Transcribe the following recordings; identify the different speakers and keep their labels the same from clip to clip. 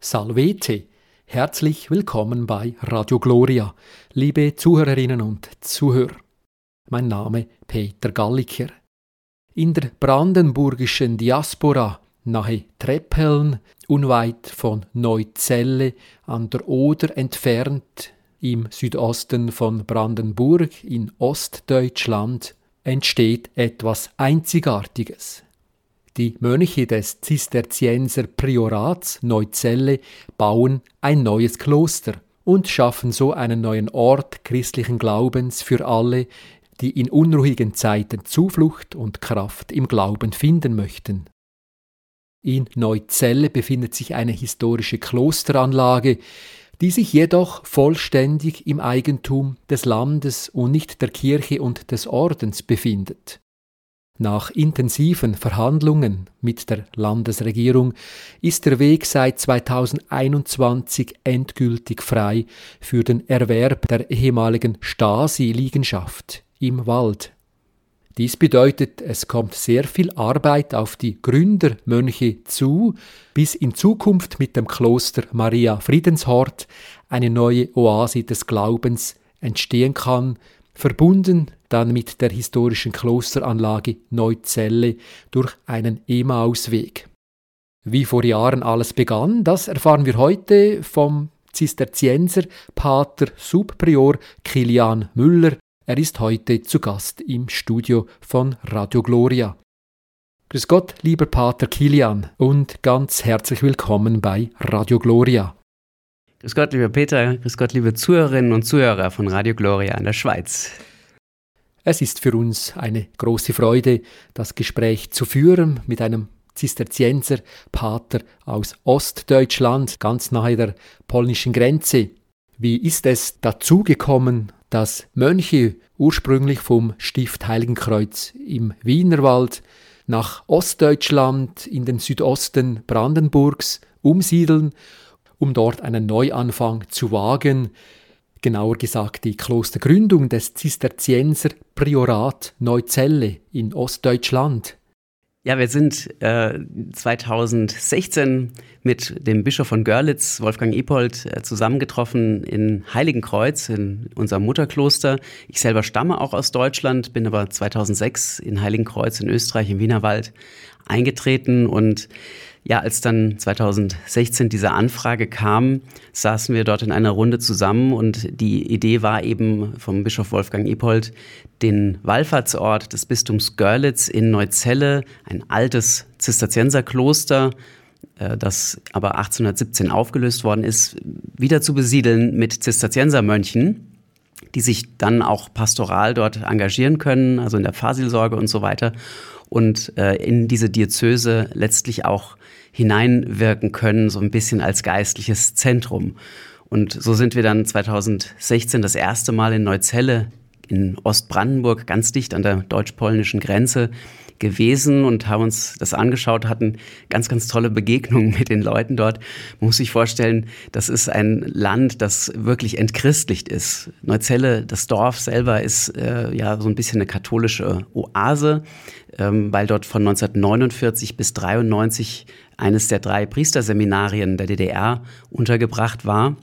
Speaker 1: Salvete. Herzlich willkommen bei Radio Gloria, liebe Zuhörerinnen und Zuhörer. Mein Name Peter Galliker. In der brandenburgischen Diaspora nahe Treppeln, unweit von Neuzelle an der Oder entfernt, im Südosten von Brandenburg in Ostdeutschland, entsteht etwas Einzigartiges. Die Mönche des Zisterzienser Priorats Neuzelle bauen ein neues Kloster und schaffen so einen neuen Ort christlichen Glaubens für alle, die in unruhigen Zeiten Zuflucht und Kraft im Glauben finden möchten. In Neuzelle befindet sich eine historische Klosteranlage, die sich jedoch vollständig im Eigentum des Landes und nicht der Kirche und des Ordens befindet. Nach intensiven Verhandlungen mit der Landesregierung ist der Weg seit 2021 endgültig frei für den Erwerb der ehemaligen Stasi-Liegenschaft im Wald. Dies bedeutet, es kommt sehr viel Arbeit auf die Gründermönche zu, bis in Zukunft mit dem Kloster Maria Friedenshort eine neue Oase des Glaubens entstehen kann, verbunden dann mit der historischen Klosteranlage Neuzelle durch einen Emausweg. Wie vor Jahren alles begann, das erfahren wir heute vom Zisterzienser Pater Subprior Kilian Müller. Er ist heute zu Gast im Studio von Radio Gloria. Grüß Gott, lieber Pater Kilian, und ganz herzlich willkommen bei Radio Gloria.
Speaker 2: Grüß Gott, lieber Peter, grüß Gott, liebe Zuhörerinnen und Zuhörer von Radio Gloria in der Schweiz.
Speaker 1: Es ist für uns eine große Freude, das Gespräch zu führen mit einem Zisterzienser Pater aus Ostdeutschland, ganz nahe der polnischen Grenze. Wie ist es dazu gekommen, dass Mönche ursprünglich vom Stift Heiligenkreuz im Wienerwald nach Ostdeutschland in den Südosten Brandenburgs umsiedeln, um dort einen Neuanfang zu wagen, genauer gesagt die Klostergründung des Zisterzienser Priorat Neuzelle in Ostdeutschland.
Speaker 2: Ja, wir sind äh, 2016 mit dem Bischof von Görlitz, Wolfgang Epold, äh, zusammengetroffen in Heiligenkreuz, in unserem Mutterkloster. Ich selber stamme auch aus Deutschland, bin aber 2006 in Heiligenkreuz in Österreich im Wienerwald eingetreten und ja, als dann 2016 diese Anfrage kam, saßen wir dort in einer Runde zusammen und die Idee war eben vom Bischof Wolfgang Epold, den Wallfahrtsort des Bistums Görlitz in Neuzelle, ein altes Zisterzienserkloster, äh, das aber 1817 aufgelöst worden ist, wieder zu besiedeln mit Zisterziensermönchen, die sich dann auch pastoral dort engagieren können, also in der Fahrseelsorge und so weiter und äh, in diese Diözese letztlich auch hineinwirken können, so ein bisschen als geistliches Zentrum. Und so sind wir dann 2016 das erste Mal in Neuzelle in Ostbrandenburg, ganz dicht an der deutsch-polnischen Grenze, gewesen und haben uns das angeschaut, hatten ganz, ganz tolle Begegnungen mit den Leuten dort. Man muss sich vorstellen, das ist ein Land, das wirklich entchristlicht ist. Neuzelle, das Dorf selber, ist äh, ja so ein bisschen eine katholische Oase, ähm, weil dort von 1949 bis 93 eines der drei Priesterseminarien der DDR untergebracht war.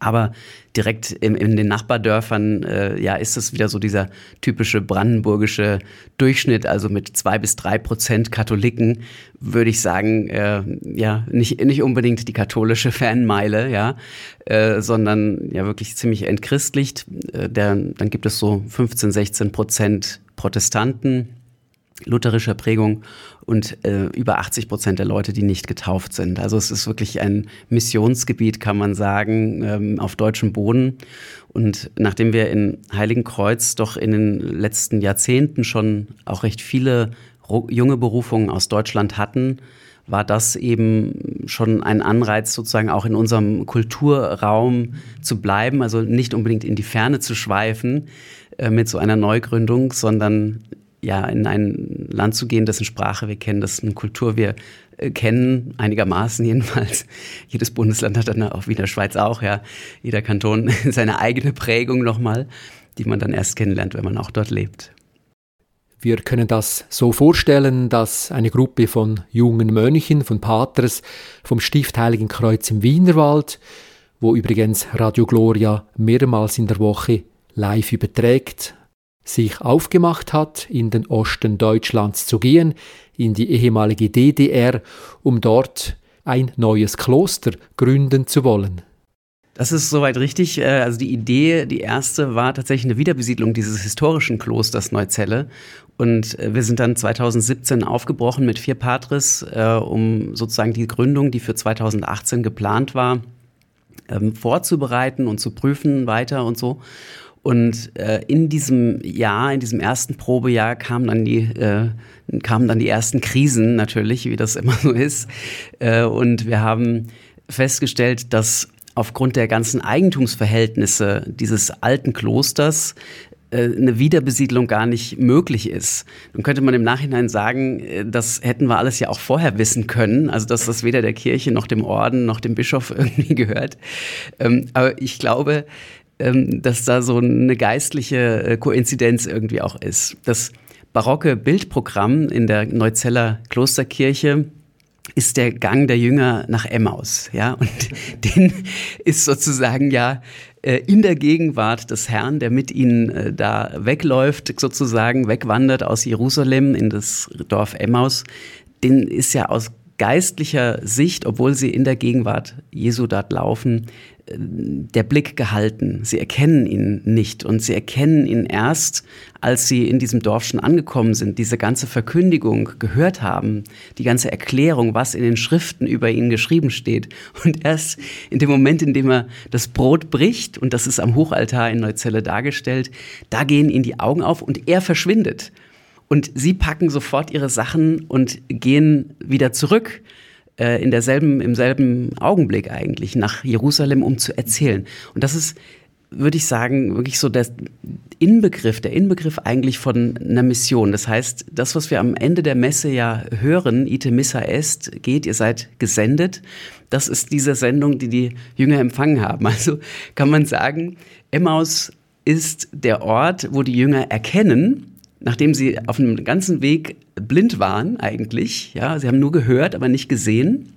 Speaker 2: Aber direkt in, in den Nachbardörfern äh, ja, ist es wieder so dieser typische brandenburgische Durchschnitt, also mit zwei bis drei Prozent Katholiken, würde ich sagen, äh, ja, nicht, nicht unbedingt die katholische Fanmeile, ja, äh, sondern ja wirklich ziemlich entchristlicht. Äh, der, dann gibt es so 15, 16 Prozent Protestanten lutherischer Prägung und äh, über 80 Prozent der Leute, die nicht getauft sind. Also es ist wirklich ein Missionsgebiet, kann man sagen, ähm, auf deutschem Boden. Und nachdem wir in Heiligenkreuz doch in den letzten Jahrzehnten schon auch recht viele junge Berufungen aus Deutschland hatten, war das eben schon ein Anreiz, sozusagen auch in unserem Kulturraum zu bleiben, also nicht unbedingt in die Ferne zu schweifen äh, mit so einer Neugründung, sondern ja, in ein Land zu gehen, dessen Sprache wir kennen, dessen Kultur wir äh, kennen, einigermaßen jedenfalls. Jedes Bundesland hat dann auch wie in der Schweiz auch, ja, jeder Kanton seine eigene Prägung nochmal, die man dann erst kennenlernt, wenn man auch dort lebt.
Speaker 1: Wir können das so vorstellen, dass eine Gruppe von jungen Mönchen, von Paters vom Stift Heiligen Kreuz im Wienerwald, wo übrigens Radio Gloria mehrmals in der Woche live überträgt, sich aufgemacht hat, in den Osten Deutschlands zu gehen, in die ehemalige DDR, um dort ein neues Kloster gründen zu wollen.
Speaker 2: Das ist soweit richtig. Äh, also die Idee, die erste, war tatsächlich eine Wiederbesiedlung dieses historischen Klosters Neuzelle. Und äh, wir sind dann 2017 aufgebrochen mit vier Patres, äh, um sozusagen die Gründung, die für 2018 geplant war, ähm, vorzubereiten und zu prüfen weiter und so. Und äh, in diesem Jahr, in diesem ersten Probejahr kamen dann die, äh, kamen dann die ersten Krisen natürlich, wie das immer so ist. Äh, und wir haben festgestellt, dass aufgrund der ganzen Eigentumsverhältnisse dieses alten Klosters äh, eine Wiederbesiedlung gar nicht möglich ist. Nun könnte man im Nachhinein sagen, äh, das hätten wir alles ja auch vorher wissen können, also dass das weder der Kirche noch dem Orden noch dem Bischof irgendwie gehört. Ähm, aber ich glaube, dass da so eine geistliche äh, Koinzidenz irgendwie auch ist. Das barocke Bildprogramm in der Neuzeller Klosterkirche ist der Gang der Jünger nach Emmaus, ja, und den ist sozusagen ja äh, in der Gegenwart des Herrn, der mit ihnen äh, da wegläuft, sozusagen wegwandert aus Jerusalem in das Dorf Emmaus, den ist ja aus geistlicher Sicht, obwohl sie in der Gegenwart Jesu dort laufen, der Blick gehalten. Sie erkennen ihn nicht und sie erkennen ihn erst, als sie in diesem Dorf schon angekommen sind, diese ganze Verkündigung gehört haben, die ganze Erklärung, was in den Schriften über ihn geschrieben steht. Und erst in dem Moment, in dem er das Brot bricht, und das ist am Hochaltar in Neuzelle dargestellt, da gehen ihnen die Augen auf und er verschwindet. Und sie packen sofort ihre Sachen und gehen wieder zurück äh, in derselben, im selben Augenblick eigentlich nach Jerusalem, um zu erzählen. Und das ist, würde ich sagen, wirklich so der Inbegriff, der Inbegriff eigentlich von einer Mission. Das heißt, das, was wir am Ende der Messe ja hören, ite missa est, geht, ihr seid gesendet, das ist diese Sendung, die die Jünger empfangen haben. Also kann man sagen, Emmaus ist der Ort, wo die Jünger erkennen, nachdem sie auf einem ganzen Weg blind waren eigentlich, ja, sie haben nur gehört, aber nicht gesehen.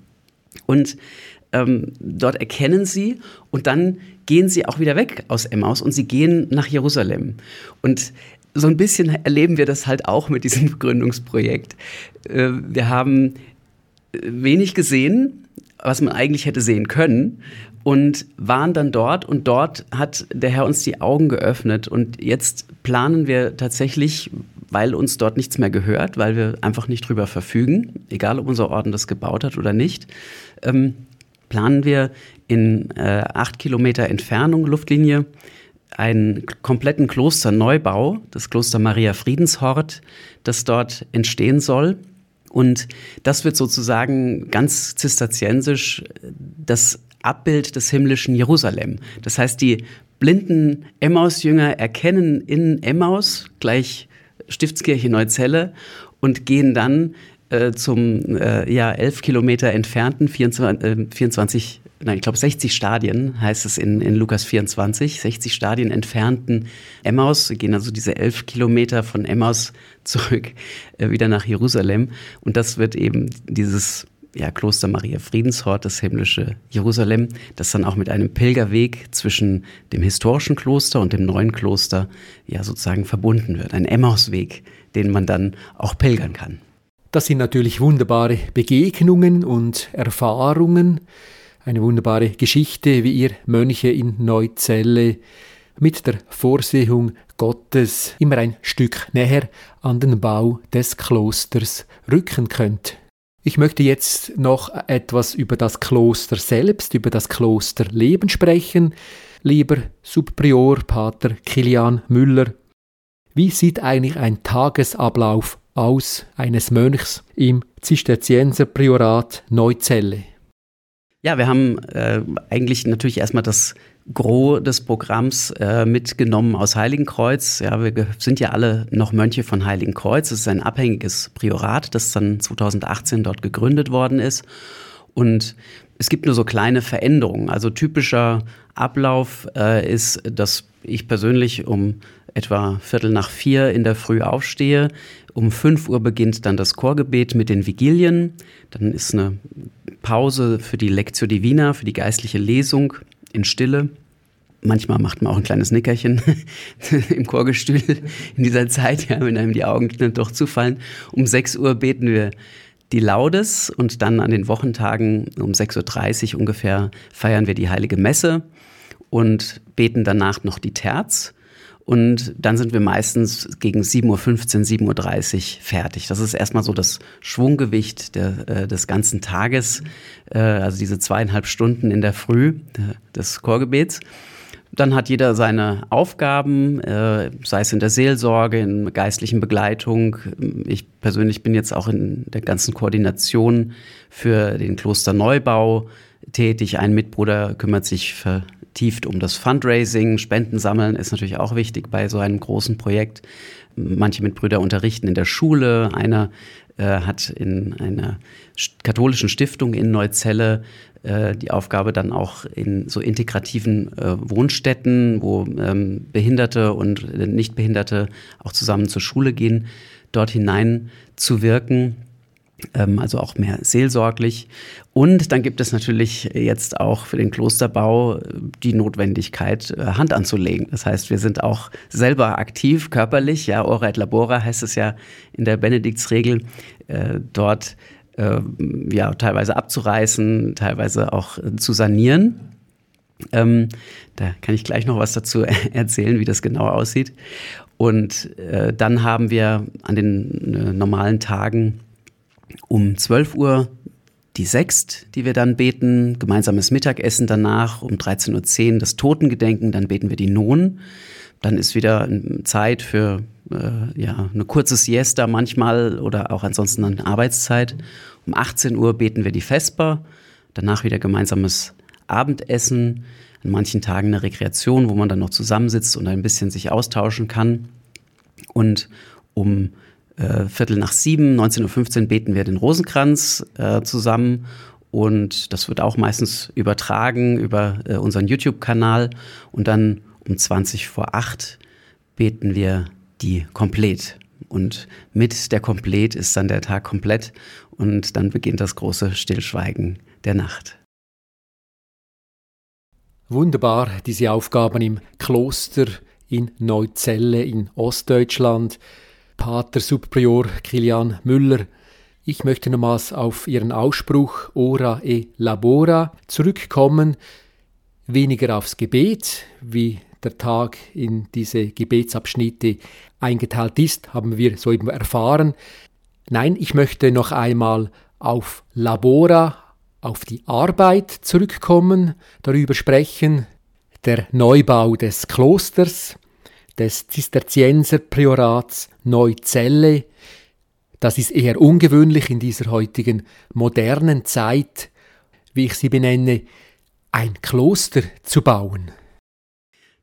Speaker 2: Und ähm, dort erkennen sie und dann gehen sie auch wieder weg aus Emmaus und sie gehen nach Jerusalem. Und so ein bisschen erleben wir das halt auch mit diesem Gründungsprojekt. Äh, wir haben wenig gesehen, was man eigentlich hätte sehen können und waren dann dort und dort hat der Herr uns die Augen geöffnet und jetzt planen wir tatsächlich, weil uns dort nichts mehr gehört, weil wir einfach nicht drüber verfügen, egal ob unser Orden das gebaut hat oder nicht, ähm, planen wir in äh, acht Kilometer Entfernung Luftlinie einen kompletten Klosterneubau, das Kloster Maria Friedenshort, das dort entstehen soll. Und das wird sozusagen ganz zisterziensisch das Abbild des himmlischen Jerusalem. Das heißt, die blinden Emmaus-Jünger erkennen in Emmaus gleich Stiftskirche Neuzelle und gehen dann äh, zum äh, ja, elf Kilometer entfernten 24, äh, 24 nein, ich glaube 60 Stadien heißt es in, in Lukas 24, 60 Stadien entfernten Emmaus, Sie gehen also diese elf Kilometer von Emmaus zurück äh, wieder nach Jerusalem. Und das wird eben dieses ja, Kloster Maria Friedenshort, das himmlische Jerusalem, das dann auch mit einem Pilgerweg zwischen dem historischen Kloster und dem neuen Kloster ja sozusagen verbunden wird. Ein Emmausweg, den man dann auch pilgern kann.
Speaker 1: Das sind natürlich wunderbare Begegnungen und Erfahrungen, eine wunderbare Geschichte, wie ihr Mönche in Neuzelle mit der Vorsehung Gottes immer ein Stück näher an den Bau des Klosters rücken könnt. Ich möchte jetzt noch etwas über das Kloster selbst, über das Klosterleben sprechen. Lieber Subprior Pater Kilian Müller, wie sieht eigentlich ein Tagesablauf aus eines Mönchs im Zisterzienserpriorat Neuzelle?
Speaker 2: Ja, wir haben äh, eigentlich natürlich erstmal das Gros des Programms äh, mitgenommen aus Heiligenkreuz. Ja, wir sind ja alle noch Mönche von Heiligenkreuz. Es ist ein abhängiges Priorat, das dann 2018 dort gegründet worden ist. Und es gibt nur so kleine Veränderungen. Also typischer Ablauf äh, ist, dass ich persönlich um etwa Viertel nach vier in der Früh aufstehe. Um fünf Uhr beginnt dann das Chorgebet mit den Vigilien. Dann ist eine Pause für die Lectio Divina, für die geistliche Lesung in Stille. Manchmal macht man auch ein kleines Nickerchen im Chorgestühl in dieser Zeit, ja, wenn einem die Augen dann doch zufallen. Um 6 Uhr beten wir die Laudes und dann an den Wochentagen um 6.30 Uhr ungefähr feiern wir die Heilige Messe und beten danach noch die Terz. Und dann sind wir meistens gegen 7.15 Uhr, 7.30 Uhr fertig. Das ist erstmal so das Schwunggewicht der, äh, des ganzen Tages, äh, also diese zweieinhalb Stunden in der Früh äh, des Chorgebets. Dann hat jeder seine Aufgaben, äh, sei es in der Seelsorge, in geistlichen Begleitung. Ich persönlich bin jetzt auch in der ganzen Koordination für den Klosterneubau tätig. Ein Mitbruder kümmert sich vertieft um das Fundraising. Spenden sammeln ist natürlich auch wichtig bei so einem großen Projekt. Manche Mitbrüder unterrichten in der Schule. Einer äh, hat in einer katholischen Stiftung in Neuzelle äh, die Aufgabe dann auch in so integrativen äh, Wohnstätten, wo ähm, Behinderte und Nichtbehinderte auch zusammen zur Schule gehen, dort hinein zu wirken also auch mehr seelsorglich. Und dann gibt es natürlich jetzt auch für den Klosterbau äh, die Notwendigkeit, Hand anzulegen. Das heißt, wir sind auch selber aktiv, körperlich, ja, ora et labora heißt es ja in der Benediktsregel, äh, dort äh, ja, teilweise abzureißen, teilweise auch äh, zu sanieren. Ähm, da kann ich gleich noch was dazu erzählen, wie das genau aussieht. Und äh, dann haben wir an den äh, normalen Tagen um 12 Uhr die Sext, die wir dann beten, gemeinsames Mittagessen danach, um 13.10 Uhr das Totengedenken, dann beten wir die Non. Dann ist wieder Zeit für äh, ja, eine kurze Siesta manchmal oder auch ansonsten eine Arbeitszeit. Um 18 Uhr beten wir die Vesper, danach wieder gemeinsames Abendessen, an manchen Tagen eine Rekreation, wo man dann noch zusammensitzt und ein bisschen sich austauschen kann. Und um äh, Viertel nach sieben, 19.15 Uhr beten wir den Rosenkranz äh, zusammen und das wird auch meistens übertragen über äh, unseren YouTube-Kanal und dann um 20 vor acht beten wir die komplett. Und mit der komplett ist dann der Tag komplett und dann beginnt das große Stillschweigen der Nacht.
Speaker 1: Wunderbar, diese Aufgaben im Kloster in Neuzelle in Ostdeutschland. Pater Subprior Kilian Müller. Ich möchte nochmals auf Ihren Ausspruch Ora e Labora zurückkommen. Weniger aufs Gebet, wie der Tag in diese Gebetsabschnitte eingeteilt ist, haben wir soeben erfahren. Nein, ich möchte noch einmal auf Labora, auf die Arbeit zurückkommen, darüber sprechen, der Neubau des Klosters, des Zisterzienserpriorats Neuzelle. Das ist eher ungewöhnlich in dieser heutigen modernen Zeit, wie ich sie benenne, ein Kloster zu bauen.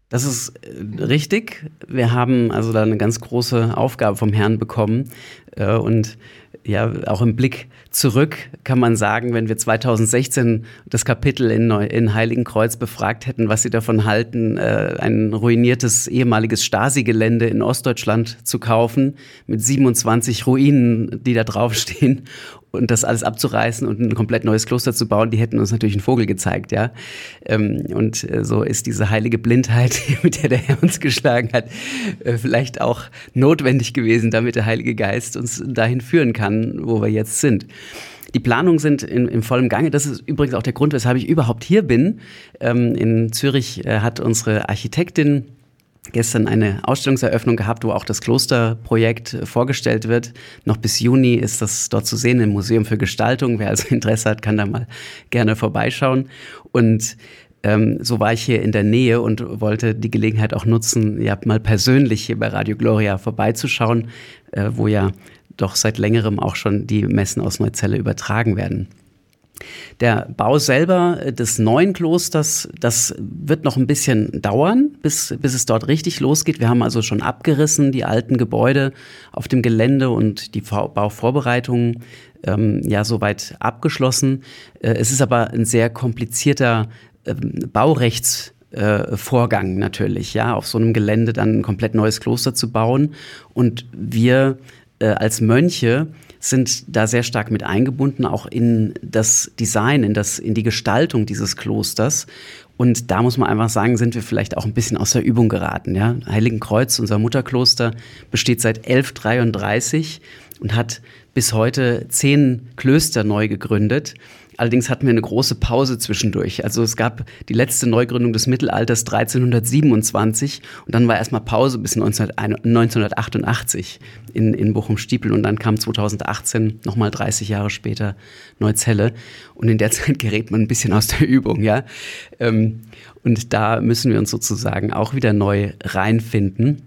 Speaker 2: Das ist äh, richtig. Wir haben also da eine ganz große Aufgabe vom Herrn bekommen. Äh, und ja, auch im Blick zurück kann man sagen, wenn wir 2016 das Kapitel in, Neu in Heiligenkreuz befragt hätten, was sie davon halten, äh, ein ruiniertes ehemaliges Stasi-Gelände in Ostdeutschland zu kaufen mit 27 Ruinen, die da draufstehen und das alles abzureißen und ein komplett neues Kloster zu bauen, die hätten uns natürlich einen Vogel gezeigt, ja. Ähm, und äh, so ist diese heilige Blindheit, mit der der Herr uns geschlagen hat, äh, vielleicht auch notwendig gewesen, damit der Heilige Geist uns dahin führen kann, wo wir jetzt sind. Die Planungen sind in, in vollem Gange. Das ist übrigens auch der Grund, weshalb ich überhaupt hier bin. Ähm, in Zürich äh, hat unsere Architektin gestern eine Ausstellungseröffnung gehabt, wo auch das Klosterprojekt vorgestellt wird. Noch bis Juni ist das dort zu sehen im Museum für Gestaltung. Wer also Interesse hat, kann da mal gerne vorbeischauen. Und ähm, so war ich hier in der Nähe und wollte die Gelegenheit auch nutzen, ja, mal persönlich hier bei Radio Gloria vorbeizuschauen, äh, wo ja doch seit längerem auch schon die Messen aus Neuzelle übertragen werden. Der Bau selber des neuen Klosters, das wird noch ein bisschen dauern, bis, bis es dort richtig losgeht. Wir haben also schon abgerissen, die alten Gebäude auf dem Gelände und die Bauvorbereitungen ähm, ja soweit abgeschlossen. Äh, es ist aber ein sehr komplizierter ähm, Baurechts äh, Vorgang natürlich, ja, auf so einem Gelände dann ein komplett neues Kloster zu bauen. Und wir äh, als Mönche sind da sehr stark mit eingebunden, auch in das Design, in, das, in die Gestaltung dieses Klosters. Und da muss man einfach sagen, sind wir vielleicht auch ein bisschen aus der Übung geraten. Ja? Heiligenkreuz, unser Mutterkloster, besteht seit 1133 und hat bis heute zehn Klöster neu gegründet. Allerdings hatten wir eine große Pause zwischendurch. Also es gab die letzte Neugründung des Mittelalters 1327 und dann war erstmal Pause bis 1988 in, in Bochum-Stiepel und dann kam 2018, nochmal 30 Jahre später, Neuzelle. Und in der Zeit gerät man ein bisschen aus der Übung, ja. Ähm, und da müssen wir uns sozusagen auch wieder neu reinfinden.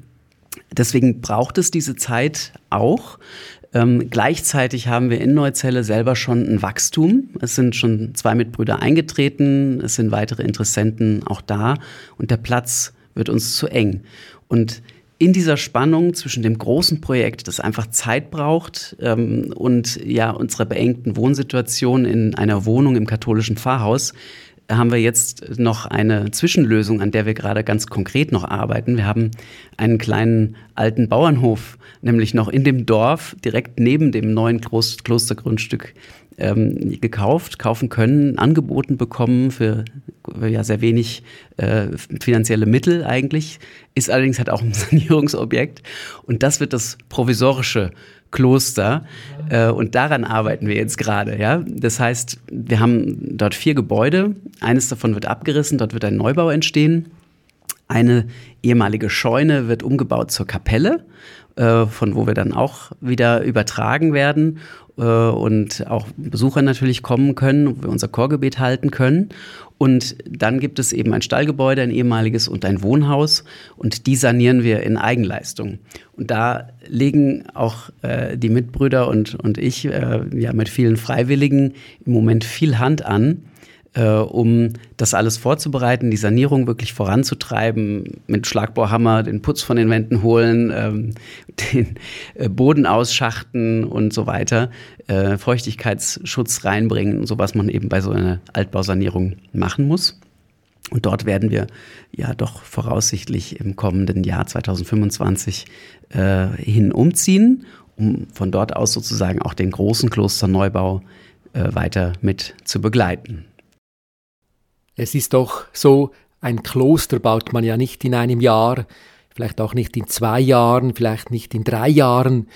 Speaker 2: Deswegen braucht es diese Zeit auch. Ähm, gleichzeitig haben wir in Neuzelle selber schon ein Wachstum. Es sind schon zwei Mitbrüder eingetreten, es sind weitere Interessenten auch da und der Platz wird uns zu eng. Und in dieser Spannung zwischen dem großen Projekt, das einfach Zeit braucht, ähm, und ja, unserer beengten Wohnsituation in einer Wohnung im katholischen Pfarrhaus, haben wir jetzt noch eine Zwischenlösung, an der wir gerade ganz konkret noch arbeiten. Wir haben einen kleinen alten Bauernhof, nämlich noch in dem Dorf, direkt neben dem neuen Klostergrundstück ähm, gekauft, kaufen können, angeboten bekommen für ja sehr wenig äh, finanzielle Mittel eigentlich, ist allerdings halt auch ein Sanierungsobjekt. Und das wird das provisorische Kloster äh, und daran arbeiten wir jetzt gerade. Ja? Das heißt, wir haben dort vier Gebäude, eines davon wird abgerissen, dort wird ein Neubau entstehen. Eine ehemalige Scheune wird umgebaut zur Kapelle, äh, von wo wir dann auch wieder übertragen werden und auch Besucher natürlich kommen können, wo wir unser Chorgebet halten können. Und dann gibt es eben ein Stallgebäude, ein ehemaliges und ein Wohnhaus. Und die sanieren wir in Eigenleistung. Und da legen auch äh, die Mitbrüder und, und ich äh, ja mit vielen Freiwilligen im Moment viel Hand an äh, um das alles vorzubereiten, die Sanierung wirklich voranzutreiben, mit Schlagbohrhammer den Putz von den Wänden holen, ähm, den äh, Boden ausschachten und so weiter, äh, Feuchtigkeitsschutz reinbringen, so was man eben bei so einer Altbausanierung machen muss. Und dort werden wir ja doch voraussichtlich im kommenden Jahr 2025 äh, hin umziehen, um von dort aus sozusagen auch den großen Klosterneubau äh, weiter mit zu begleiten.
Speaker 1: Es ist doch so, ein Kloster baut man ja nicht in einem Jahr, vielleicht auch nicht in zwei Jahren, vielleicht nicht in drei Jahren.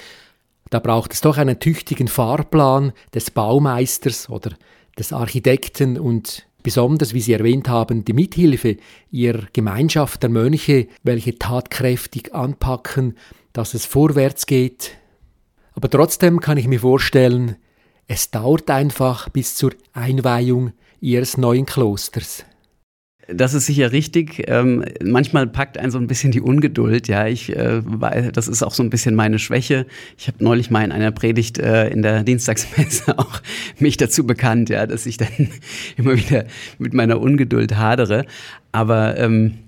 Speaker 1: Da braucht es doch einen tüchtigen Fahrplan des Baumeisters oder des Architekten und besonders, wie Sie erwähnt haben, die Mithilfe Ihrer Gemeinschaft der Mönche, welche tatkräftig anpacken, dass es vorwärts geht. Aber trotzdem kann ich mir vorstellen, es dauert einfach bis zur Einweihung Ihres neuen Klosters.
Speaker 2: Das ist sicher richtig. Ähm, manchmal packt einen so ein bisschen die Ungeduld. Ja, ich, äh, das ist auch so ein bisschen meine Schwäche. Ich habe neulich mal in einer Predigt äh, in der Dienstagsmesse auch mich dazu bekannt, ja, dass ich dann immer wieder mit meiner Ungeduld hadere. Aber ähm,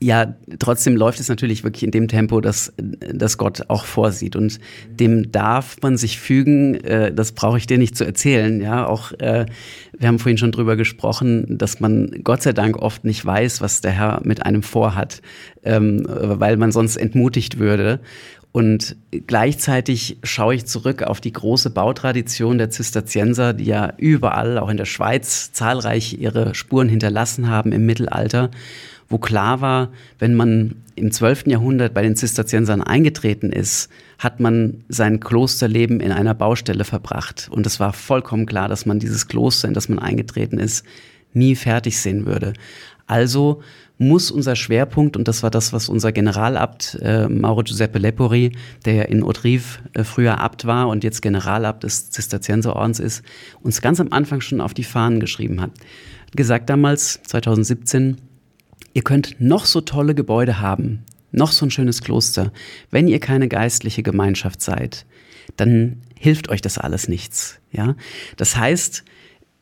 Speaker 2: ja, trotzdem läuft es natürlich wirklich in dem Tempo, dass, dass Gott auch vorsieht. Und dem darf man sich fügen, äh, das brauche ich dir nicht zu erzählen. Ja, auch äh, wir haben vorhin schon drüber gesprochen, dass man Gott sei Dank oft nicht weiß, was der Herr mit einem vorhat, ähm, weil man sonst entmutigt würde. Und gleichzeitig schaue ich zurück auf die große Bautradition der Zisterzienser, die ja überall, auch in der Schweiz, zahlreich ihre Spuren hinterlassen haben im Mittelalter wo klar war, wenn man im 12. Jahrhundert bei den Zisterziensern eingetreten ist, hat man sein Klosterleben in einer Baustelle verbracht. Und es war vollkommen klar, dass man dieses Kloster, in das man eingetreten ist, nie fertig sehen würde. Also muss unser Schwerpunkt, und das war das, was unser Generalabt äh, Mauro Giuseppe Lepori, der ja in Autrive äh, früher Abt war und jetzt Generalabt des Zisterzienserordens ist, uns ganz am Anfang schon auf die Fahnen geschrieben hat. Gesagt damals, 2017, Ihr könnt noch so tolle Gebäude haben, noch so ein schönes Kloster. Wenn ihr keine geistliche Gemeinschaft seid, dann hilft euch das alles nichts. Ja? Das heißt,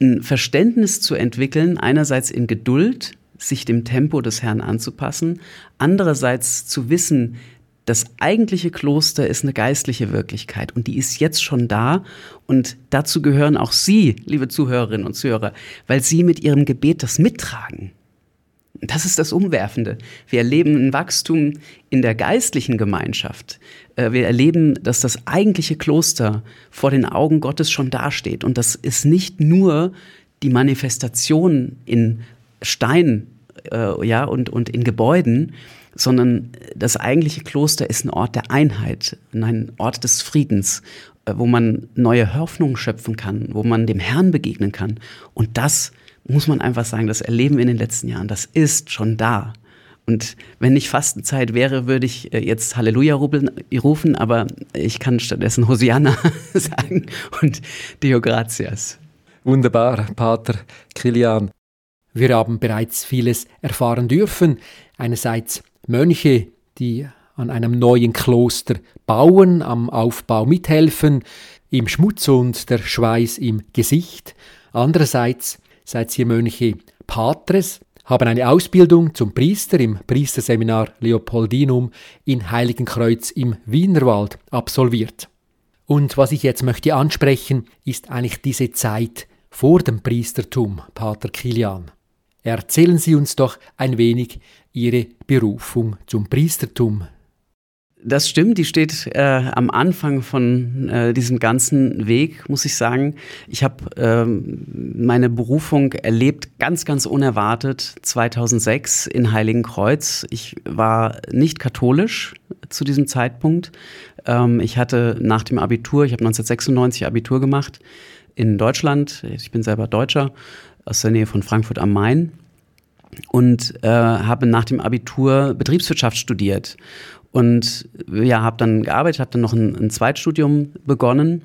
Speaker 2: ein Verständnis zu entwickeln, einerseits in Geduld, sich dem Tempo des Herrn anzupassen, andererseits zu wissen, das eigentliche Kloster ist eine geistliche Wirklichkeit und die ist jetzt schon da und dazu gehören auch Sie, liebe Zuhörerinnen und Zuhörer, weil Sie mit Ihrem Gebet das mittragen. Das ist das Umwerfende. Wir erleben ein Wachstum in der geistlichen Gemeinschaft. Äh, wir erleben, dass das eigentliche Kloster vor den Augen Gottes schon dasteht. Und das ist nicht nur die Manifestation in Stein äh, ja, und, und in Gebäuden, sondern das eigentliche Kloster ist ein Ort der Einheit, ein Ort des Friedens, äh, wo man neue Hoffnung schöpfen kann, wo man dem Herrn begegnen kann. Und das muss man einfach sagen, das erleben wir in den letzten Jahren, das ist schon da. Und wenn nicht Fastenzeit wäre, würde ich äh, jetzt Halleluja rufen, aber ich kann stattdessen Hosianna sagen und Deo Gratias.
Speaker 1: Wunderbar, Pater Kilian. Wir haben bereits vieles erfahren dürfen. Einerseits Mönche, die an einem neuen Kloster bauen, am Aufbau mithelfen, im Schmutz und der Schweiß im Gesicht. Andererseits seid ihr Mönche Patres, haben eine Ausbildung zum Priester im Priesterseminar Leopoldinum in Heiligenkreuz im Wienerwald absolviert. Und was ich jetzt möchte ansprechen, ist eigentlich diese Zeit vor dem Priestertum, Pater Kilian. Erzählen Sie uns doch ein wenig Ihre Berufung zum Priestertum.
Speaker 2: Das stimmt, die steht äh, am Anfang von äh, diesem ganzen Weg, muss ich sagen. Ich habe ähm, meine Berufung erlebt, ganz, ganz unerwartet, 2006 in Heiligenkreuz. Ich war nicht katholisch zu diesem Zeitpunkt. Ähm, ich hatte nach dem Abitur, ich habe 1996 Abitur gemacht in Deutschland. Ich bin selber Deutscher aus der Nähe von Frankfurt am Main und äh, habe nach dem Abitur Betriebswirtschaft studiert und ja, habe dann gearbeitet, habe dann noch ein, ein Zweitstudium begonnen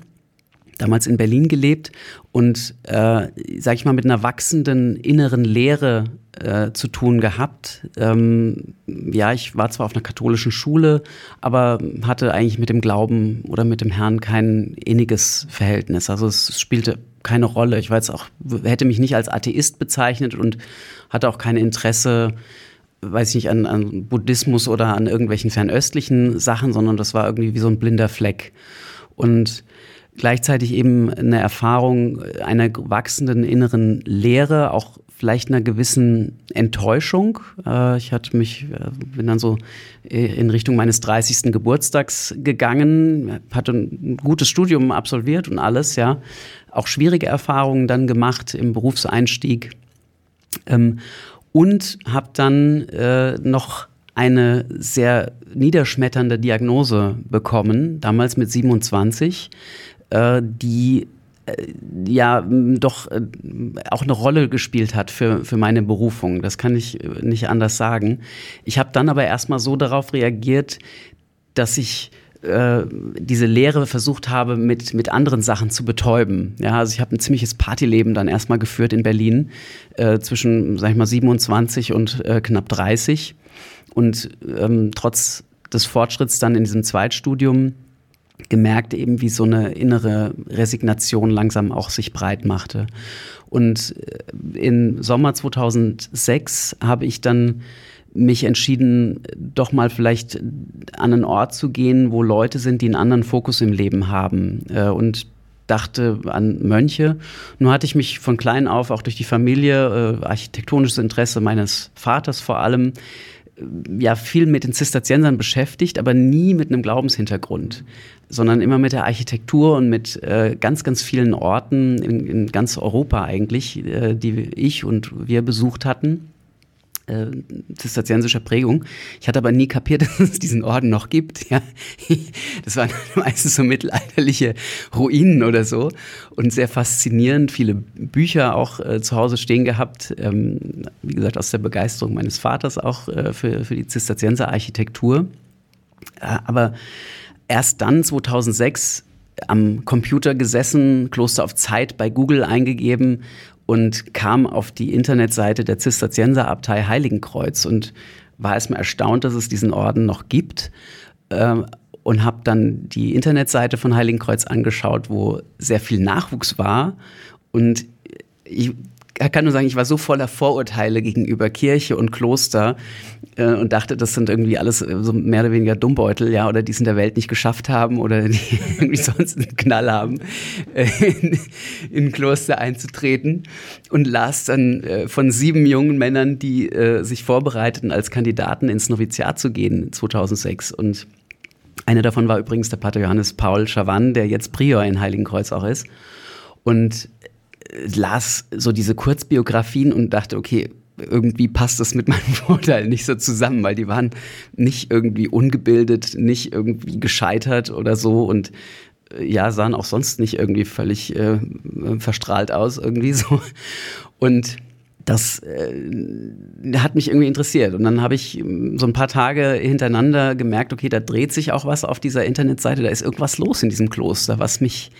Speaker 2: damals in Berlin gelebt und, äh, sag ich mal, mit einer wachsenden inneren Leere äh, zu tun gehabt. Ähm, ja, ich war zwar auf einer katholischen Schule, aber hatte eigentlich mit dem Glauben oder mit dem Herrn kein inniges Verhältnis. Also es spielte keine Rolle. Ich war jetzt auch, hätte mich nicht als Atheist bezeichnet und hatte auch kein Interesse, weiß ich nicht, an, an Buddhismus oder an irgendwelchen fernöstlichen Sachen, sondern das war irgendwie wie so ein blinder Fleck. Und gleichzeitig eben eine Erfahrung einer wachsenden inneren Leere, auch vielleicht einer gewissen Enttäuschung. Äh, ich hatte mich, äh, bin dann so äh, in Richtung meines 30. Geburtstags gegangen, hatte ein gutes Studium absolviert und alles, ja. Auch schwierige Erfahrungen dann gemacht im Berufseinstieg. Und habe dann noch eine sehr niederschmetternde Diagnose bekommen, damals mit 27 äh, die äh, ja doch äh, auch eine Rolle gespielt hat für, für meine Berufung. Das kann ich äh, nicht anders sagen. Ich habe dann aber erstmal so darauf reagiert, dass ich äh, diese Lehre versucht habe, mit, mit anderen Sachen zu betäuben. Ja, also ich habe ein ziemliches Partyleben dann erstmal geführt in Berlin, äh, zwischen, sag ich mal, 27 und äh, knapp 30. Und ähm, trotz des Fortschritts dann in diesem Zweitstudium gemerkt eben, wie so eine innere Resignation langsam auch sich breit machte. Und äh, im Sommer 2006 habe ich dann mich entschieden, doch mal vielleicht an einen Ort zu gehen, wo Leute sind, die einen anderen Fokus im Leben haben. Äh, und dachte an Mönche. Nur hatte ich mich von klein auf auch durch die Familie, äh, architektonisches Interesse meines Vaters vor allem, ja viel mit den Zisterziensern beschäftigt, aber nie mit einem Glaubenshintergrund, sondern immer mit der Architektur und mit äh, ganz, ganz vielen Orten in, in ganz Europa eigentlich, äh, die ich und wir besucht hatten äh, zisterziensischer Prägung. Ich hatte aber nie kapiert, dass es diesen Orden noch gibt. Ja. Das waren meistens so mittelalterliche Ruinen oder so und sehr faszinierend. Viele Bücher auch äh, zu Hause stehen gehabt. Ähm, wie gesagt, aus der Begeisterung meines Vaters auch äh, für, für die Zisterzienser Architektur. Äh, aber erst dann, 2006, am Computer gesessen, Kloster auf Zeit bei Google eingegeben und kam auf die Internetseite der Zisterzienserabtei Heiligenkreuz und war erstmal erstaunt, dass es diesen Orden noch gibt. Äh, und habe dann die Internetseite von Heiligenkreuz angeschaut, wo sehr viel Nachwuchs war. Und ich kann nur sagen, ich war so voller Vorurteile gegenüber Kirche und Kloster äh, und dachte, das sind irgendwie alles äh, so mehr oder weniger Dummbeutel, ja, oder die es in der Welt nicht geschafft haben oder die irgendwie sonst einen Knall haben, äh, in, in ein Kloster einzutreten und las dann äh, von sieben jungen Männern, die äh, sich vorbereiteten, als Kandidaten ins Noviziat zu gehen 2006 und einer davon war übrigens der Pater Johannes Paul Schawann, der jetzt Prior in Heiligenkreuz auch ist. Und las so diese Kurzbiografien und dachte, okay, irgendwie passt das mit meinem Vorteil nicht so zusammen, weil die waren nicht irgendwie ungebildet, nicht irgendwie gescheitert oder so und äh, ja, sahen auch sonst nicht irgendwie völlig äh, verstrahlt aus, irgendwie so. Und das äh, hat mich irgendwie interessiert. Und dann habe ich ähm, so ein paar Tage hintereinander gemerkt, okay, da dreht sich auch was auf dieser Internetseite, da ist irgendwas los in diesem Kloster, was mich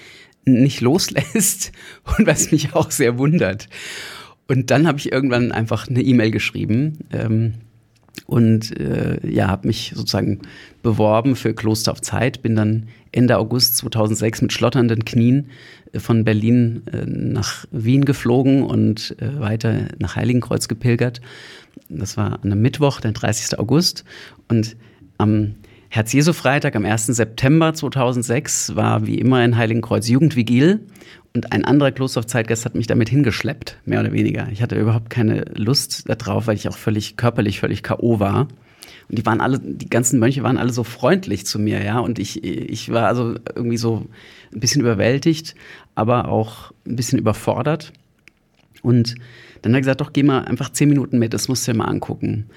Speaker 2: nicht loslässt und was mich auch sehr wundert. Und dann habe ich irgendwann einfach eine E-Mail geschrieben ähm, und äh, ja, habe mich sozusagen beworben für Kloster auf Zeit, bin dann Ende August 2006 mit schlotternden Knien äh, von Berlin äh, nach Wien geflogen und äh, weiter nach Heiligenkreuz gepilgert. Das war an einem Mittwoch, den 30. August und am Herz-Jesu-Freitag am 1. September 2006 war wie immer in Heiligenkreuz Jugendvigil und ein anderer Klosterzeitgast hat mich damit hingeschleppt, mehr oder weniger. Ich hatte überhaupt keine Lust darauf, weil ich auch völlig körperlich völlig K.O. war. Und die waren alle, die ganzen Mönche waren alle so freundlich zu mir, ja. Und ich, ich war also irgendwie so ein bisschen überwältigt, aber auch ein bisschen überfordert. Und dann hat er gesagt, doch, geh mal einfach zehn Minuten mit, das musst du dir mal angucken.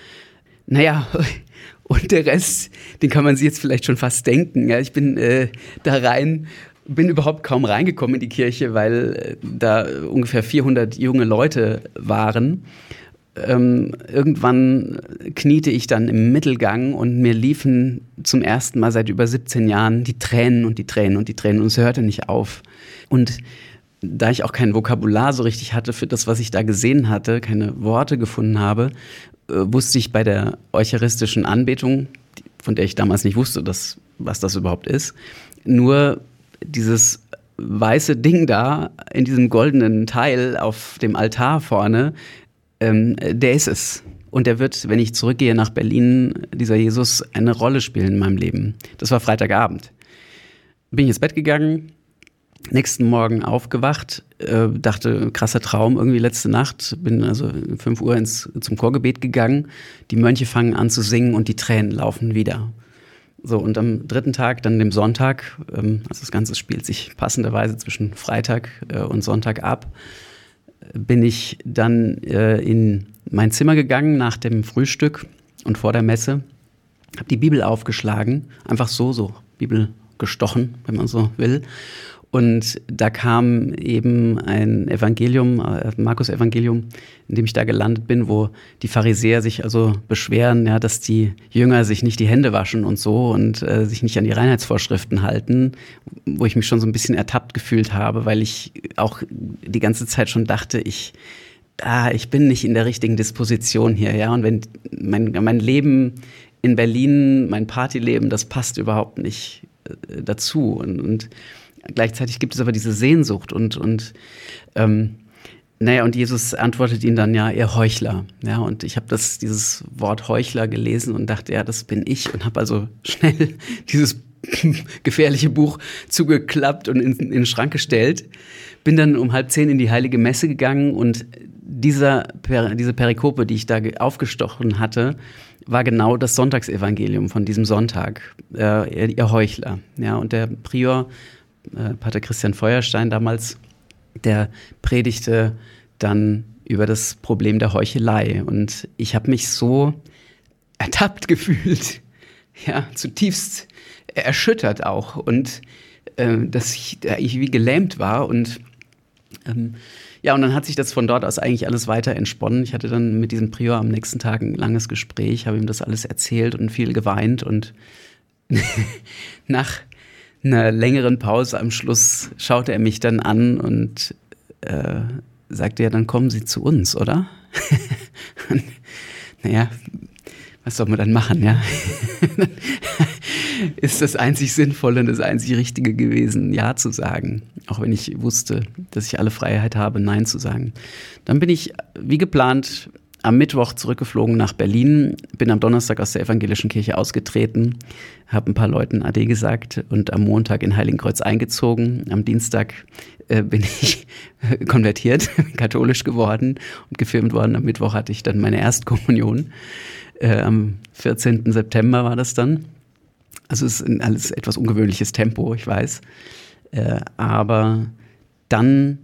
Speaker 2: Naja, und der Rest, den kann man sich jetzt vielleicht schon fast denken. Ja, ich bin äh, da rein, bin überhaupt kaum reingekommen in die Kirche, weil äh, da ungefähr 400 junge Leute waren. Ähm, irgendwann kniete ich dann im Mittelgang und mir liefen zum ersten Mal seit über 17 Jahren die Tränen und die Tränen und die Tränen und es hörte nicht auf. Und da ich auch kein Vokabular so richtig hatte für das, was ich da gesehen hatte, keine Worte gefunden habe, wusste ich bei der eucharistischen Anbetung, von der ich damals nicht wusste, dass, was das überhaupt ist, nur dieses weiße Ding da in diesem goldenen Teil auf dem Altar vorne, ähm, der ist es. Und der wird, wenn ich zurückgehe nach Berlin, dieser Jesus eine Rolle spielen in meinem Leben. Das war Freitagabend. Bin ich ins Bett gegangen, nächsten Morgen aufgewacht, äh, dachte, krasser Traum irgendwie letzte Nacht, bin also 5 Uhr ins, zum Chorgebet gegangen, die Mönche fangen an zu singen und die Tränen laufen wieder. So, und am dritten Tag, dann dem Sonntag, ähm, also das Ganze spielt sich passenderweise zwischen Freitag äh, und Sonntag ab, bin ich dann äh, in mein Zimmer gegangen nach dem Frühstück und vor der Messe, habe die Bibel aufgeschlagen, einfach so, so Bibel gestochen, wenn man so will, und da kam eben ein Evangelium, äh, Markus Evangelium, in dem ich da gelandet bin, wo die Pharisäer sich also beschweren, ja, dass die Jünger sich nicht die Hände waschen und so und äh, sich nicht an die Reinheitsvorschriften halten, wo ich mich schon so ein bisschen ertappt gefühlt habe, weil ich auch die ganze Zeit schon dachte, ich ah, ich bin nicht in der richtigen Disposition hier, ja, und wenn mein, mein Leben in Berlin, mein Partyleben, das passt überhaupt nicht äh, dazu. Und, und Gleichzeitig gibt es aber diese Sehnsucht und, und ähm, naja, und Jesus antwortet ihnen dann ja, ihr Heuchler. Ja, und ich habe dieses Wort Heuchler gelesen und dachte, ja, das bin ich und habe also schnell dieses gefährliche Buch zugeklappt und in, in, den Schrank gestellt. Bin dann um halb zehn in die Heilige Messe gegangen und dieser, diese Perikope, die ich da aufgestochen hatte, war genau das Sonntagsevangelium von diesem Sonntag, äh, ihr Heuchler. Ja, und der Prior äh, Pater Christian Feuerstein damals, der predigte dann über das Problem der Heuchelei. Und ich habe mich so ertappt gefühlt, ja, zutiefst erschüttert auch. Und äh, dass ich, ich wie gelähmt war. Und ähm, ja, und dann hat sich das von dort aus eigentlich alles weiter entsponnen. Ich hatte dann mit diesem Prior am nächsten Tag ein langes Gespräch, habe ihm das alles erzählt und viel geweint. Und nach einer längeren Pause am Schluss schaute er mich dann an und äh, sagte, ja, dann kommen Sie zu uns, oder? naja, was soll man dann machen, ja? ist das einzig Sinnvolle und das einzig Richtige gewesen, Ja zu sagen. auch wenn ich wusste, dass ich alle Freiheit habe, Nein zu sagen. Dann bin ich wie geplant am Mittwoch zurückgeflogen nach Berlin, bin am Donnerstag aus der evangelischen Kirche ausgetreten, habe ein paar Leuten Ade gesagt und am Montag in Heiligenkreuz eingezogen. Am Dienstag äh, bin ich konvertiert, katholisch geworden und gefilmt worden. Am Mittwoch hatte ich dann meine Erstkommunion. Äh, am 14. September war das dann. Also es ist alles etwas ungewöhnliches Tempo, ich weiß. Äh, aber dann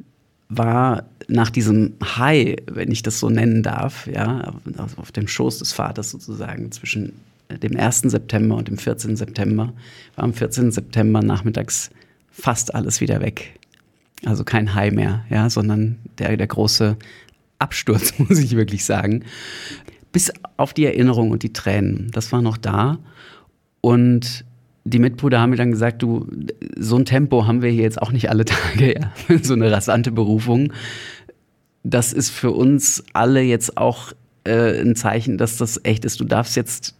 Speaker 2: war nach diesem High, wenn ich das so nennen darf, ja, auf dem Schoß des Vaters sozusagen, zwischen dem 1. September und dem 14. September, war am 14. September nachmittags fast alles wieder weg. Also kein High mehr, ja, sondern der, der große Absturz, muss ich wirklich sagen. Bis auf die Erinnerung und die Tränen. Das war noch da. Und die Mitbrüder haben mir dann gesagt, du, so ein Tempo haben wir hier jetzt auch nicht alle Tage, ja. so eine rasante Berufung. Das ist für uns alle jetzt auch äh, ein Zeichen, dass das echt ist. Du darfst jetzt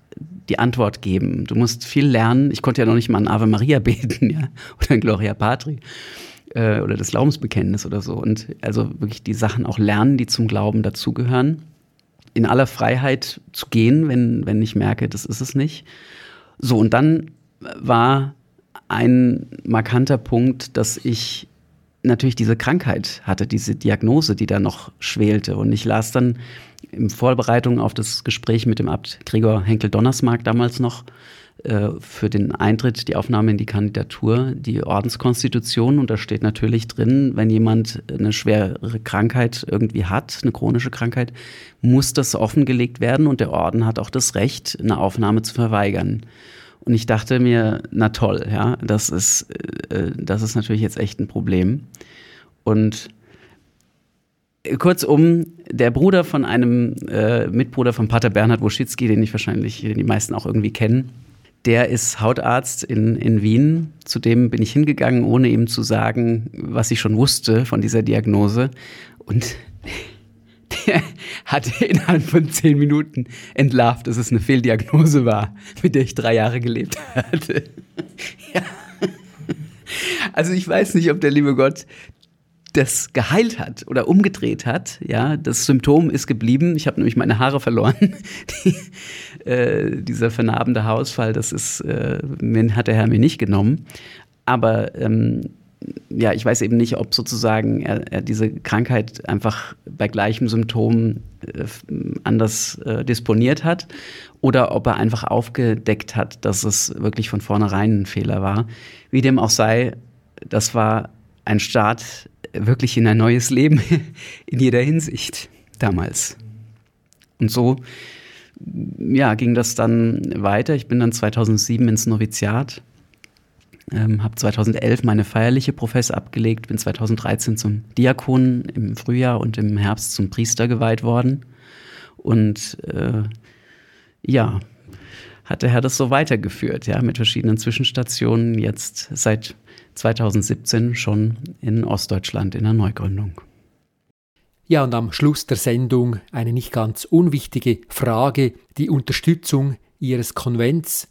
Speaker 2: die Antwort geben. Du musst viel lernen. Ich konnte ja noch nicht mal ein Ave Maria beten, ja, oder ein Gloria Patri äh, oder das Glaubensbekenntnis oder so. Und also wirklich die Sachen auch lernen, die zum Glauben dazugehören. In aller Freiheit zu gehen, wenn, wenn ich merke, das ist es nicht. So, und dann war ein markanter Punkt, dass ich natürlich diese Krankheit hatte, diese Diagnose, die da noch schwelte. Und ich las dann in Vorbereitung auf das Gespräch mit dem Abt Gregor Henkel-Donnersmark damals noch äh, für den Eintritt, die Aufnahme in die Kandidatur, die Ordenskonstitution. Und da steht natürlich drin, wenn jemand eine schwere Krankheit irgendwie hat, eine chronische Krankheit, muss das offengelegt werden und der Orden hat auch das Recht, eine Aufnahme zu verweigern. Und ich dachte mir, na toll, ja, das ist, äh, das ist natürlich jetzt echt ein Problem. Und kurzum, der Bruder von einem äh, Mitbruder von Pater Bernhard Woschitzki, den ich wahrscheinlich, den die meisten auch irgendwie kennen, der ist Hautarzt in, in Wien. Zu dem bin ich hingegangen, ohne ihm zu sagen, was ich schon wusste von dieser Diagnose. Und der hat innerhalb von zehn Minuten entlarvt, dass es eine Fehldiagnose war, mit der ich drei Jahre gelebt hatte. ja. Also ich weiß nicht, ob der liebe Gott das geheilt hat oder umgedreht hat. Ja, das Symptom ist geblieben. Ich habe nämlich meine Haare verloren. Die, äh, dieser vernarbende Haarausfall, das ist, äh, hat der Herr mir nicht genommen. Aber ähm, ja, ich weiß eben nicht, ob sozusagen er, er diese Krankheit einfach bei gleichem Symptom äh, anders äh, disponiert hat oder ob er einfach aufgedeckt hat, dass es wirklich von vornherein ein Fehler war. Wie dem auch sei, das war ein Start wirklich in ein neues Leben in jeder Hinsicht damals. Und so ja, ging das dann weiter. Ich bin dann 2007 ins Noviziat ähm, habe 2011 meine feierliche Professe abgelegt, bin 2013 zum Diakon im Frühjahr und im Herbst zum Priester geweiht worden. Und äh, ja, hat der Herr das so weitergeführt, ja, mit verschiedenen Zwischenstationen, jetzt seit 2017 schon in Ostdeutschland in der Neugründung.
Speaker 1: Ja, und am Schluss der Sendung eine nicht ganz unwichtige Frage, die Unterstützung Ihres Konvents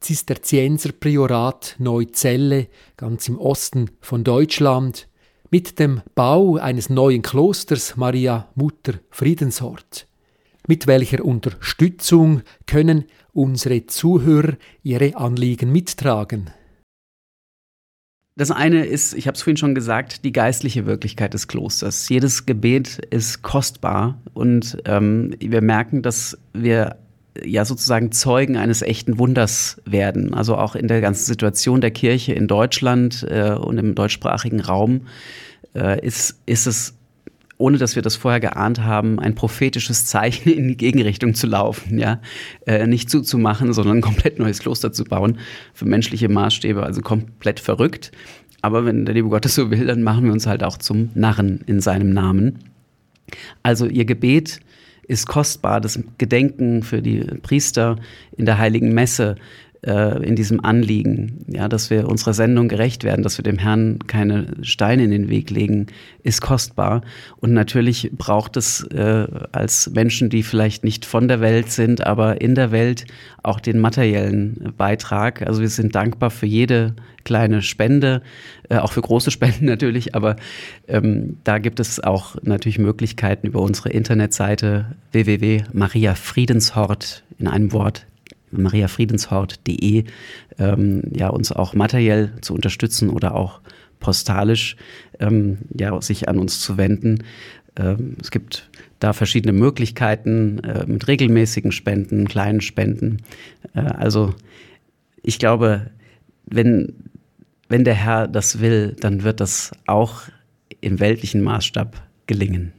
Speaker 1: Zisterzienserpriorat Neuzelle, ganz im Osten von Deutschland, mit dem Bau eines neuen Klosters Maria Mutter Friedenshort. Mit welcher Unterstützung können unsere Zuhörer ihre Anliegen mittragen?
Speaker 2: Das eine ist, ich habe es vorhin schon gesagt, die geistliche Wirklichkeit des Klosters. Jedes Gebet ist kostbar und ähm, wir merken, dass wir ja sozusagen Zeugen eines echten Wunders werden. Also auch in der ganzen Situation der Kirche in Deutschland äh, und im deutschsprachigen Raum äh, ist, ist es, ohne dass wir das vorher geahnt haben, ein prophetisches Zeichen in die Gegenrichtung zu laufen. Ja? Äh, nicht zuzumachen, sondern ein komplett neues Kloster zu bauen. Für menschliche Maßstäbe also komplett verrückt. Aber wenn der liebe Gott es so will, dann machen wir uns halt auch zum Narren in seinem Namen. Also ihr Gebet ist kostbar. Das Gedenken für die Priester in der Heiligen Messe äh, in diesem Anliegen, ja, dass wir unserer Sendung gerecht werden, dass wir dem Herrn keine Steine in den Weg legen, ist kostbar. Und natürlich braucht es äh, als Menschen, die vielleicht nicht von der Welt sind, aber in der Welt auch den materiellen Beitrag. Also wir sind dankbar für jede kleine Spende, äh, auch für große Spenden natürlich, aber ähm, da gibt es auch natürlich Möglichkeiten über unsere Internetseite www.mariafriedenshort in einem Wort mariafriedenshort.de ähm, ja, uns auch materiell zu unterstützen oder auch postalisch ähm, ja, sich an uns zu wenden. Ähm, es gibt da verschiedene Möglichkeiten äh, mit regelmäßigen Spenden, kleinen Spenden. Äh, also ich glaube, wenn, wenn der Herr das will, dann wird das auch im weltlichen Maßstab gelingen.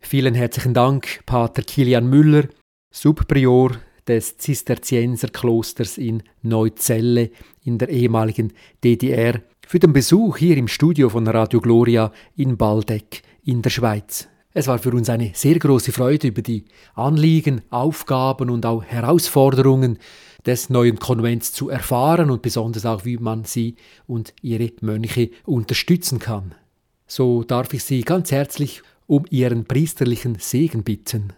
Speaker 1: Vielen herzlichen Dank, Pater Kilian Müller, Subprior des Zisterzienserklosters in Neuzelle in der ehemaligen DDR für den Besuch hier im Studio von Radio Gloria in Baldeck in der Schweiz. Es war für uns eine sehr große Freude, über die Anliegen, Aufgaben und auch Herausforderungen des neuen Konvents zu erfahren und besonders auch, wie man sie und ihre Mönche unterstützen kann. So darf ich Sie ganz herzlich um Ihren priesterlichen Segen bitten.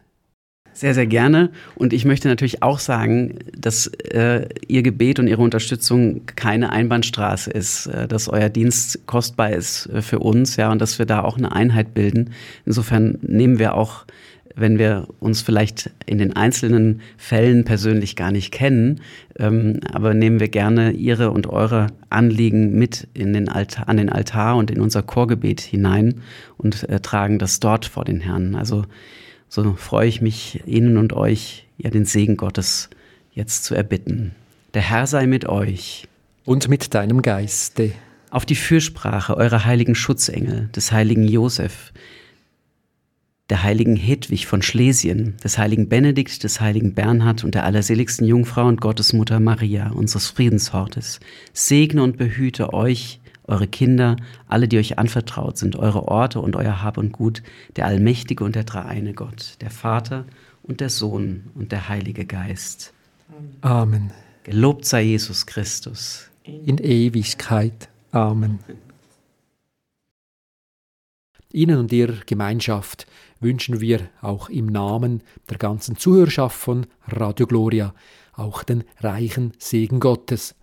Speaker 2: Sehr, sehr gerne. Und ich möchte natürlich auch sagen, dass äh, Ihr Gebet und Ihre Unterstützung keine Einbahnstraße ist, äh, dass euer Dienst kostbar ist äh, für uns, ja, und dass wir da auch eine Einheit bilden. Insofern nehmen wir auch, wenn wir uns vielleicht in den einzelnen Fällen persönlich gar nicht kennen, ähm, aber nehmen wir gerne Ihre und eure Anliegen mit in den Altar, an den Altar und in unser Chorgebet hinein und äh, tragen das dort vor den Herrn. Also so freue ich mich, Ihnen und euch ja den Segen Gottes jetzt zu erbitten. Der Herr sei mit euch.
Speaker 1: Und mit deinem Geiste.
Speaker 2: Auf die Fürsprache eurer heiligen Schutzengel, des heiligen Josef, der heiligen Hedwig von Schlesien, des heiligen Benedikt, des heiligen Bernhard und der allerseligsten Jungfrau und Gottesmutter Maria, unseres Friedenshortes, segne und behüte euch eure Kinder, alle, die euch anvertraut sind, eure Orte und euer Hab und Gut, der allmächtige und der dreieine Gott, der Vater und der Sohn und der Heilige Geist.
Speaker 1: Amen.
Speaker 2: Gelobt sei Jesus Christus.
Speaker 1: In Ewigkeit. Amen. Ihnen und Ihrer Gemeinschaft wünschen wir auch im Namen der ganzen Zuhörerschaft von Radio Gloria auch den reichen Segen Gottes